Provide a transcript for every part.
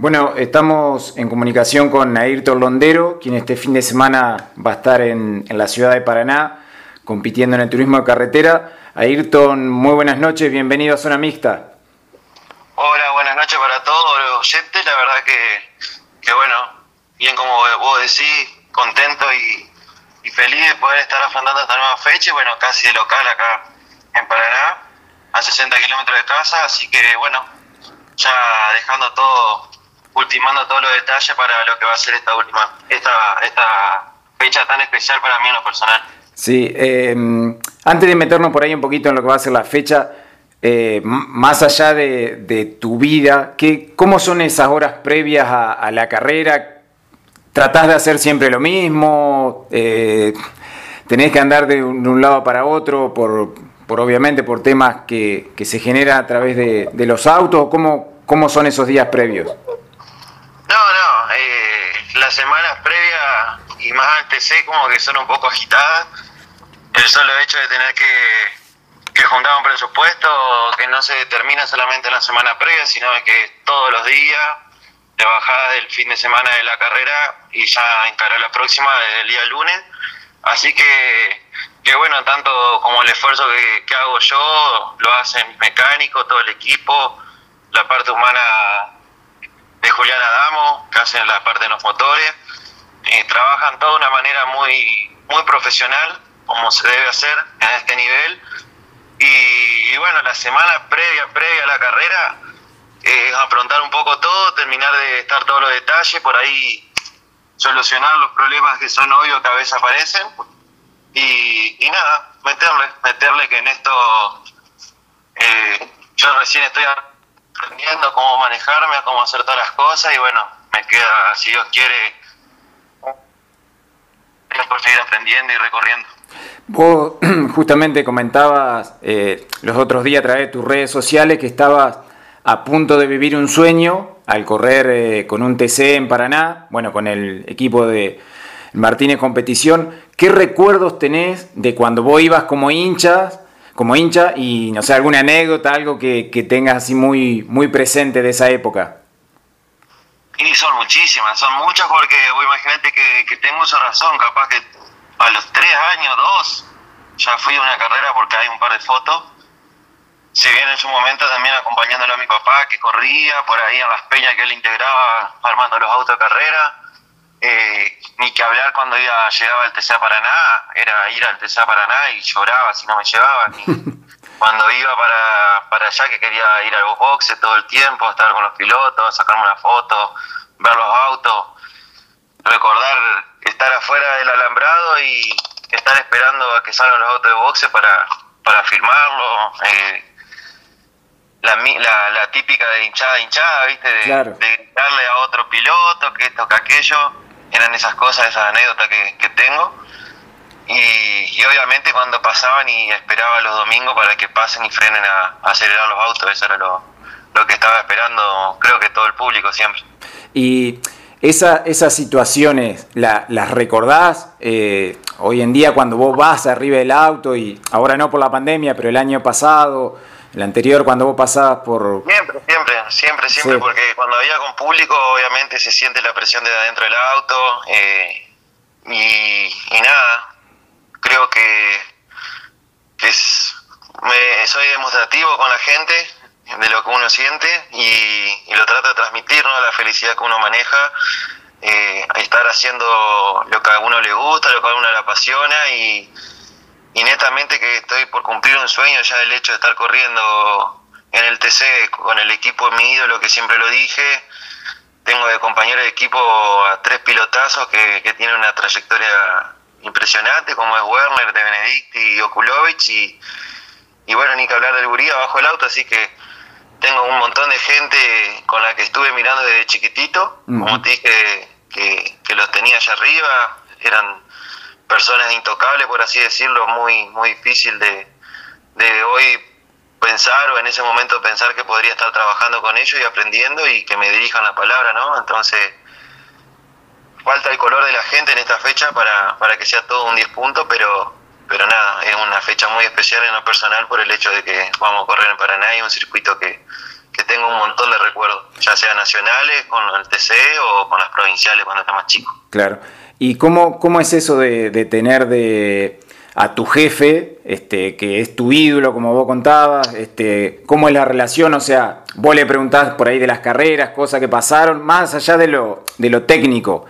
Bueno, estamos en comunicación con Ayrton Londero, quien este fin de semana va a estar en, la ciudad de Paraná compitiendo en el turismo de carretera. Ayrton, muy buenas noches, bienvenido a Zona Mixta. Hola, buenas noches para todos los oyentes. La verdad que, bueno, bien como vos decís, contento y, feliz de poder estar afrontando esta nueva fecha. Bueno, casi de local acá en Paraná, a 60 kilómetros de casa. Así que bueno, ya dejando todo ultimando todos los detalles para lo que va a ser esta última, esta, esta fecha tan especial para mí en lo personal. Sí, em, antes de meternos por ahí un poquito en lo que va a ser la fecha, eh, más allá de, tu vida, ¿qué, ¿cómo son esas horas previas a, la carrera? ¿Tratás de hacer siempre lo mismo? Eh, ¿Tenés que andar de un, lado para otro por, por obviamente por temas que, que se generan a través de, de los autos? ¿Cómo, ¿Cómo son esos días previos? Las semanas previas y más al TC como que son un poco agitadas. El solo hecho de tener que, que juntar un presupuesto que no se determina solamente en la semana previa, sino que todos los días, de bajada del fin de semana de la carrera y ya encarar la próxima desde el día lunes. Así que, que bueno, tanto como el esfuerzo que, que hago yo, lo hacen mecánico, todo el equipo, la parte humana de Julián Adamo, que hacen la parte de los motores. Eh, trabajan todo de una manera muy, muy profesional, como se debe hacer en este nivel. Y, bueno, la semana previa, previa a la carrera, es afrontar un poco todo, terminar de estar todos los detalles, por ahí solucionar los problemas que son obvios que a veces aparecen. Y, y nada, meterle, meterle que en esto eh, yo recién estoy aprendiendo cómo manejarme, cómo hacer todas las cosas y bueno, me queda, si Dios quiere, por seguir aprendiendo y recorriendo. Vos justamente comentabas eh, los otros días a través de tus redes sociales que estabas a punto de vivir un sueño al correr eh, con un TC en Paraná, bueno, con el equipo de Martínez Competición. ¿Qué recuerdos tenés de cuando vos ibas como hinchas como hincha y no sé, alguna anécdota, algo que, tengas así muy, muy presente de esa época. Y son muchísimas, son muchas porque vos imagínate que, que tengo esa razón, capaz que a los tres años, dos, ya fui a una carrera porque hay un par de fotos. Si bien en su momento también acompañándolo a mi papá que corría por ahí en las peñas que él integraba armando los autos de carrera eh, ni que hablar cuando iba, llegaba al TCA Paraná, era ir al TCA Paraná y lloraba si no me llevaban. cuando iba para, para allá que quería ir a los boxes todo el tiempo, estar con los pilotos, sacarme una foto, ver los autos, recordar estar afuera del alambrado y estar esperando a que salgan los autos de boxe para, para firmarlo. Eh, la, la, típica de hinchada hinchada, ¿viste? De, darle a otro piloto, que esto, que aquello eran esas cosas, esas anécdotas que, tengo. Y, obviamente cuando pasaban y esperaba los domingos para que pasen y frenen a, acelerar los autos, eso era lo, que estaba esperando, creo que todo el público siempre. Y esa, esas situaciones, ¿las recordás eh, hoy en día cuando vos vas arriba del auto y ahora no por la pandemia, pero el año pasado? el anterior cuando vos pasabas por... Siempre, siempre, siempre, siempre, porque cuando había con público obviamente se siente la presión de adentro del auto eh, y, nada, creo que, es, soy demostrativo con la gente de lo que uno siente y, lo trato de transmitir, ¿no? La felicidad que uno maneja, eh, estar haciendo lo que a uno le gusta, lo que a uno le apasiona y y netamente que estoy por cumplir un sueño ya el hecho de estar corriendo en el TC con el equipo de mi ídolo que siempre lo dije. Tengo de compañero de equipo a tres pilotazos que, que tienen una trayectoria impresionante como es Werner, de Benedict y Okulovic y, y bueno, ni que hablar del Guría bajo el auto, así que tengo un montón de gente con la que estuve mirando desde chiquitito, como te dije que, que los tenía allá arriba, eran personas intocables, por así decirlo, muy, muy difícil de, de hoy pensar o en ese momento pensar que podría estar trabajando con ellos y aprendiendo y que me dirijan la palabra, ¿no? Entonces, falta el color de la gente en esta fecha para, para que sea todo un 10 puntos, pero, pero nada, es una fecha muy especial en lo personal por el hecho de que vamos a correr en Paraná y un circuito que, que tengo un montón de recuerdos, ya sea nacionales, con el TC o con las provinciales cuando era más chico. Claro. ¿Y cómo, cómo es eso de, tener de a tu jefe, este, que es tu ídolo, como vos contabas, este, cómo es la relación, o sea, vos le preguntás por ahí de las carreras, cosas que pasaron, más allá de lo, de lo técnico,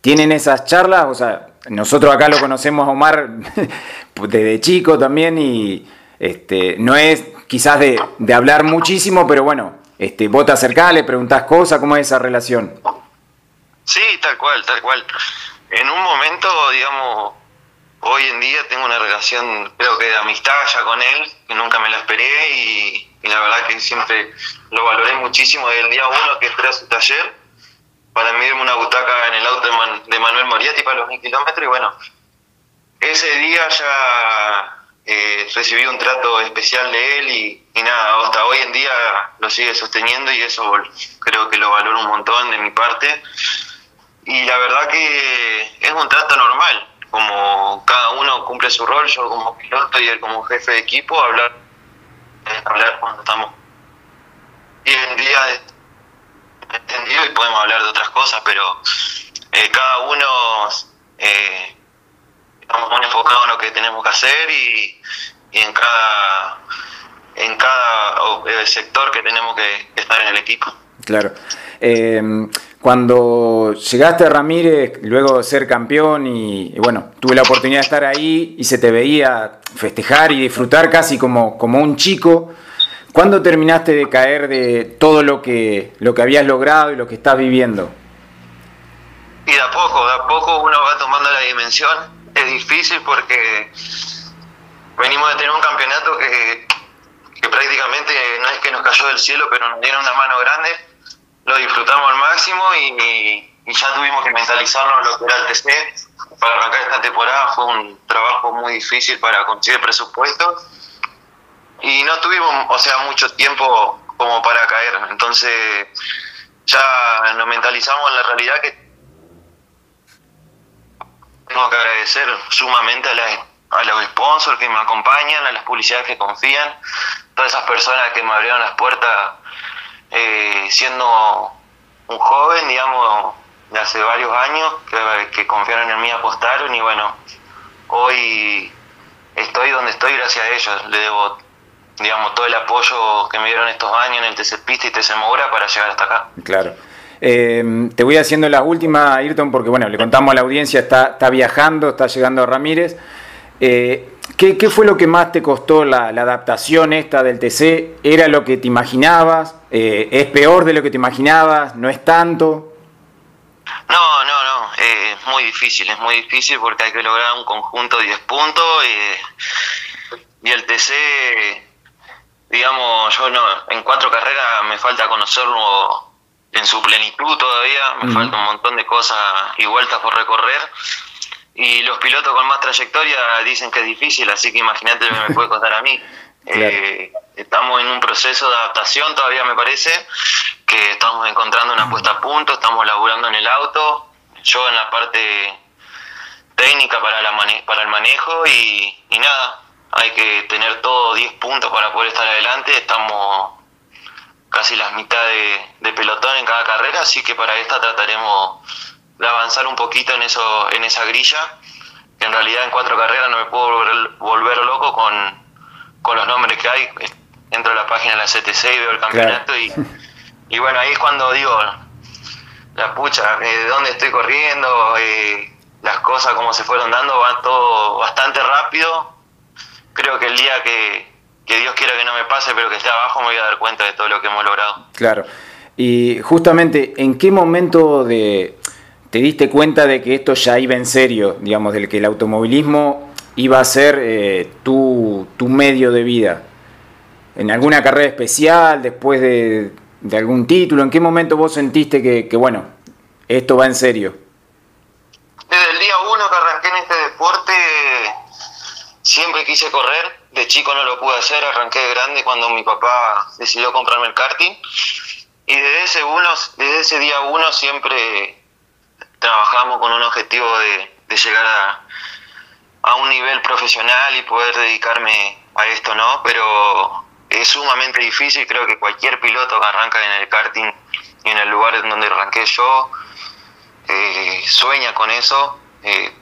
¿tienen esas charlas? O sea, nosotros acá lo conocemos a Omar desde chico también y este, no es quizás de, de hablar muchísimo, pero bueno, este, vos te acercás, le preguntás cosas, ¿cómo es esa relación? Sí, tal cual, tal cual en un momento, digamos, día tengo una relación, creo que de amistad ya con él, que nunca me la esperé y, la verdad que siempre lo valoré muchísimo desde el día uno que entré a su taller. Para medirme una butaca en el auto de, Manuel Moriati para los mil kilómetros y bueno, ese día ya eh, recibí un trato especial de él y, nada, hasta hoy en día lo sigue sosteniendo y eso creo que lo valoro un montón de mi parte. Y la verdad que es un trato normal, como cada uno cumple su rol, yo como piloto y él como jefe de equipo, hablar, hablar cuando estamos bien en día entendido y podemos hablar de otras cosas, pero eh, cada uno eh, estamos muy enfocados en lo que tenemos que hacer y, en cada en cada eh, sector que tenemos que, estar en el equipo. Claro. Eh, cuando llegaste a Ramírez, luego de ser campeón, y, bueno, tuve la oportunidad de estar ahí y se te veía festejar y disfrutar casi como, como un chico. ¿Cuándo terminaste de caer de todo lo que, lo que habías logrado y lo que estás viviendo? Y de a poco, de a poco uno va tomando la dimensión. Es difícil porque venimos de tener un campeonato que, que prácticamente no es que nos cayó del cielo, pero nos dieron una mano grande lo disfrutamos al máximo y, ya tuvimos que mentalizarnos lo que era el TC. Para arrancar esta temporada fue un trabajo muy difícil para conseguir presupuestos y no tuvimos, o sea, mucho tiempo como para caer. Entonces ya nos mentalizamos en la realidad que tengo que agradecer sumamente a, a los sponsors que me acompañan, a las publicidades que confían, todas esas personas que me abrieron las puertas eh, siendo un joven, digamos, de hace varios años, que, confiaron en mí, apostaron y bueno, hoy estoy donde estoy gracias a ellos. Le debo, digamos, todo el apoyo que me dieron estos años en el TC Pista y TC Mora para llegar hasta acá. Claro. Eh, te voy haciendo la última, Ayrton, porque bueno, le contamos a la audiencia, está, está viajando, está llegando a Ramírez. Eh, ¿qué, fue lo que más te costó la, adaptación esta del TC? ¿Era lo que te imaginabas? Eh, ¿Es peor de lo que te imaginabas? ¿No es tanto? No, no, no, eh, es muy difícil, es muy difícil porque hay que lograr un conjunto de 10 puntos y el TC, digamos, yo no, en cuatro carreras me falta conocerlo en su plenitud todavía, me falta un montón de cosas y vueltas por recorrer y los pilotos con más trayectoria dicen que es difícil, así que imagínate lo que me puede costar a mí. Eh, estamos en un proceso de adaptación todavía me parece, que estamos encontrando una puesta a punto, estamos laburando en el auto, yo en la parte técnica para, la para el manejo y, nada, hay que tener todo 10 puntos para poder estar adelante, estamos casi las mitades de pelotón en cada carrera, así que para esta trataremos de avanzar un poquito en eso en esa grilla. En realidad en cuatro carreras no me puedo volver, loco con, los nombres que hay. Entro a la página de la CTC y veo el campeonato y, y bueno, ahí es cuando digo, la pucha, eh, de dónde estoy corriendo, eh, las cosas como se fueron dando, va todo bastante rápido. Creo que el día que, que Dios quiera que no me pase, pero que esté abajo, me voy a dar cuenta de todo lo que hemos logrado. Claro. Y justamente, ¿en qué momento de, te diste cuenta de que esto ya iba en serio, digamos, del que el automovilismo iba a ser eh, tu, medio de vida? ¿En alguna carrera especial, después de, algún título? ¿En qué momento vos sentiste que, bueno, esto va en serio? Desde el día uno que arranqué en este deporte, siempre quise correr. De chico no lo pude hacer, arranqué de grande cuando mi papá decidió comprarme el karting. Y desde ese, uno, desde ese día uno siempre trabajamos con un objetivo de, llegar a, a, un nivel profesional y poder dedicarme a esto, ¿no? Pero es sumamente difícil, creo que cualquier piloto que arranca en el karting y en el lugar en donde arranqué yo eh, sueña con eso. Eh,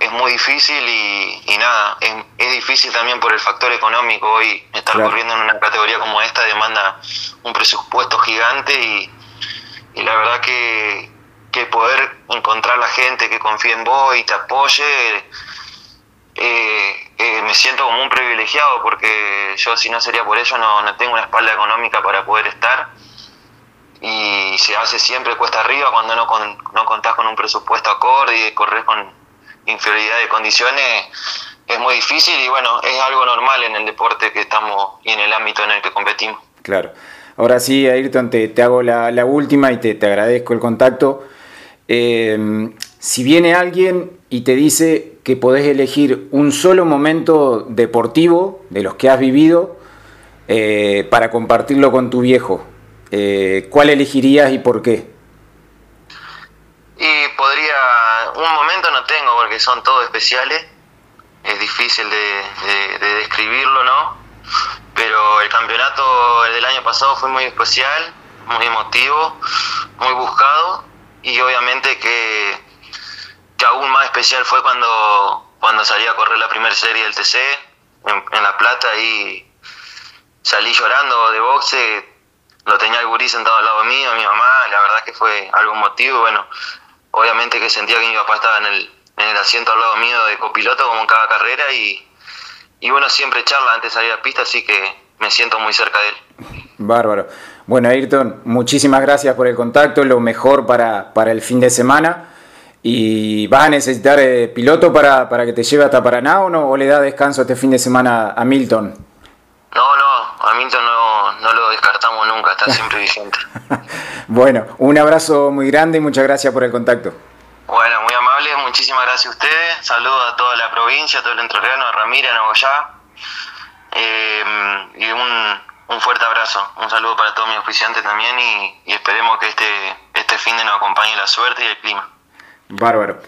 es muy difícil y, nada, es, difícil también por el factor económico. Hoy estar corriendo en una categoría como esta demanda un presupuesto gigante y, la verdad que, que, poder encontrar la gente que confíe en vos y te apoye, eh, eh, me siento como un privilegiado porque yo si no sería por eso no, tengo una espalda económica para poder estar y se hace siempre cuesta arriba cuando no, no contás con un presupuesto acorde y corres con inferioridad de condiciones es muy difícil y bueno, es algo normal en el deporte que estamos y en el ámbito en el que competimos. Claro. Ahora sí, Ayrton, te, te hago la, la, última y te, te, agradezco el contacto. Eh, si viene alguien y te dice que podés elegir un solo momento deportivo de los que has vivido eh, para compartirlo con tu viejo, eh, ¿cuál elegirías y por qué? Y podría, un momento no tengo porque son todos especiales, es difícil de, describirlo, ¿no? Pero el campeonato del año pasado fue muy especial, muy emotivo, muy buscado y obviamente que, que aún más especial fue cuando, cuando salí a correr la primera serie del TC en, La Plata y salí llorando de boxe, lo tenía el gurí sentado al lado mío, mi mamá, la verdad que fue algo emotivo, bueno, obviamente que sentía que mi papá estaba en el, en el asiento al lado mío de copiloto como en cada carrera y, y bueno, siempre charla antes de salir a pista, así que me siento muy cerca de él. Bárbaro. Bueno, Ayrton, muchísimas gracias por el contacto, lo mejor para, para el fin de semana. ¿Y vas a necesitar eh, piloto para, para, que te lleve hasta Paraná o no? ¿O le da descanso este fin de semana a Milton? No, no, a Milton no, no lo descartamos nunca, está siempre vigente. Bueno, un abrazo muy grande y muchas gracias por el contacto. Bueno, muy amable, muchísimas gracias a ustedes. Saludos a toda la provincia, a todo el entrerriano, a Ramírez, a Nogoyá. Eh, y un, un, fuerte abrazo. Un saludo para todos mis oficiantes también y, esperemos que este, este fin de nos acompañe la suerte y el clima. Bárbaro.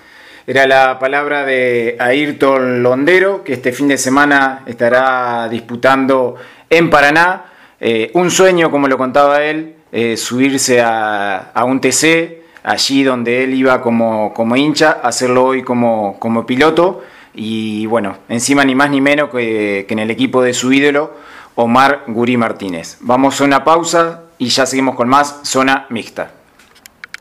Era la palabra de Ayrton Londero, que este fin de semana estará disputando en Paraná. Eh, un sueño, como lo contaba él, eh, subirse a, un TC, allí donde él iba como, como hincha, hacerlo hoy como, como, piloto y bueno, encima ni más ni menos que, que en el equipo de su ídolo, Omar Gurí Martínez. Vamos a una pausa y ya seguimos con más Zona Mixta.